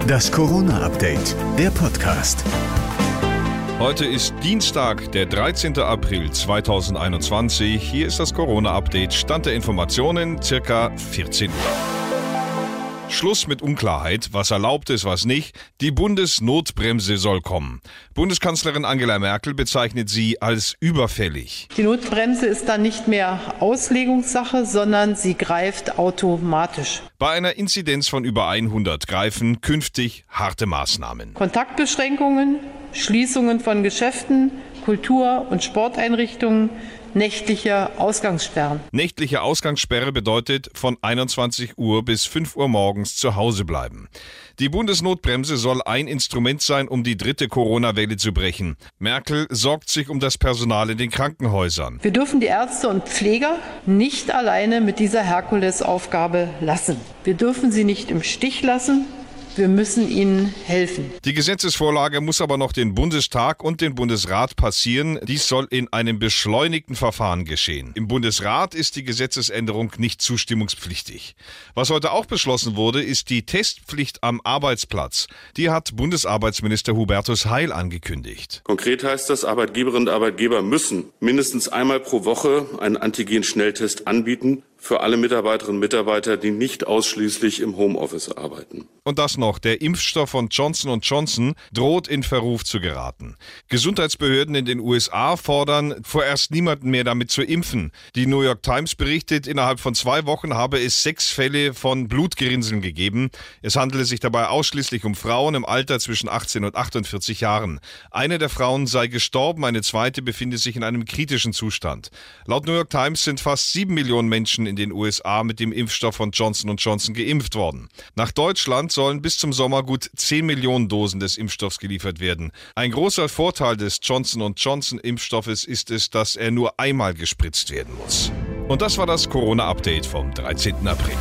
Das Corona-Update, der Podcast. Heute ist Dienstag, der 13. April 2021. Hier ist das Corona-Update. Stand der Informationen circa 14 Uhr. Schluss mit Unklarheit, was erlaubt ist, was nicht. Die Bundesnotbremse soll kommen. Bundeskanzlerin Angela Merkel bezeichnet sie als überfällig. Die Notbremse ist dann nicht mehr Auslegungssache, sondern sie greift automatisch. Bei einer Inzidenz von über 100 greifen künftig harte Maßnahmen. Kontaktbeschränkungen, Schließungen von Geschäften, Kultur- und Sporteinrichtungen, nächtliche Ausgangssperren. Nächtliche Ausgangssperre bedeutet von 21 Uhr bis 5 Uhr morgens zu Hause bleiben. Die Bundesnotbremse soll ein Instrument sein, um die dritte Corona-Welle zu brechen. Merkel sorgt sich um das Personal in den Krankenhäusern. Wir dürfen die Ärzte und Pfleger nicht alleine mit dieser Herkulesaufgabe lassen. Wir dürfen sie nicht im Stich lassen. Wir müssen ihnen helfen. Die Gesetzesvorlage muss aber noch den Bundestag und den Bundesrat passieren. Dies soll in einem beschleunigten Verfahren geschehen. Im Bundesrat ist die Gesetzesänderung nicht zustimmungspflichtig. Was heute auch beschlossen wurde, ist die Testpflicht am Arbeitsplatz. Die hat Bundesarbeitsminister Hubertus Heil angekündigt. Konkret heißt das, Arbeitgeberinnen und Arbeitgeber müssen mindestens einmal pro Woche einen Antigen-Schnelltest anbieten für alle Mitarbeiterinnen und Mitarbeiter, die nicht ausschließlich im Homeoffice arbeiten. Und das noch, der Impfstoff von Johnson Johnson droht in Verruf zu geraten. Gesundheitsbehörden in den USA fordern vorerst niemanden mehr damit zu impfen. Die New York Times berichtet, innerhalb von zwei Wochen habe es sechs Fälle von Blutgerinnseln gegeben. Es handele sich dabei ausschließlich um Frauen im Alter zwischen 18 und 48 Jahren. Eine der Frauen sei gestorben, eine zweite befinde sich in einem kritischen Zustand. Laut New York Times sind fast sieben Millionen Menschen in den USA mit dem Impfstoff von Johnson Johnson geimpft worden. Nach Deutschland sollen bis zum Sommer gut 10 Millionen Dosen des Impfstoffs geliefert werden. Ein großer Vorteil des Johnson Johnson Impfstoffes ist es, dass er nur einmal gespritzt werden muss. Und das war das Corona-Update vom 13. April.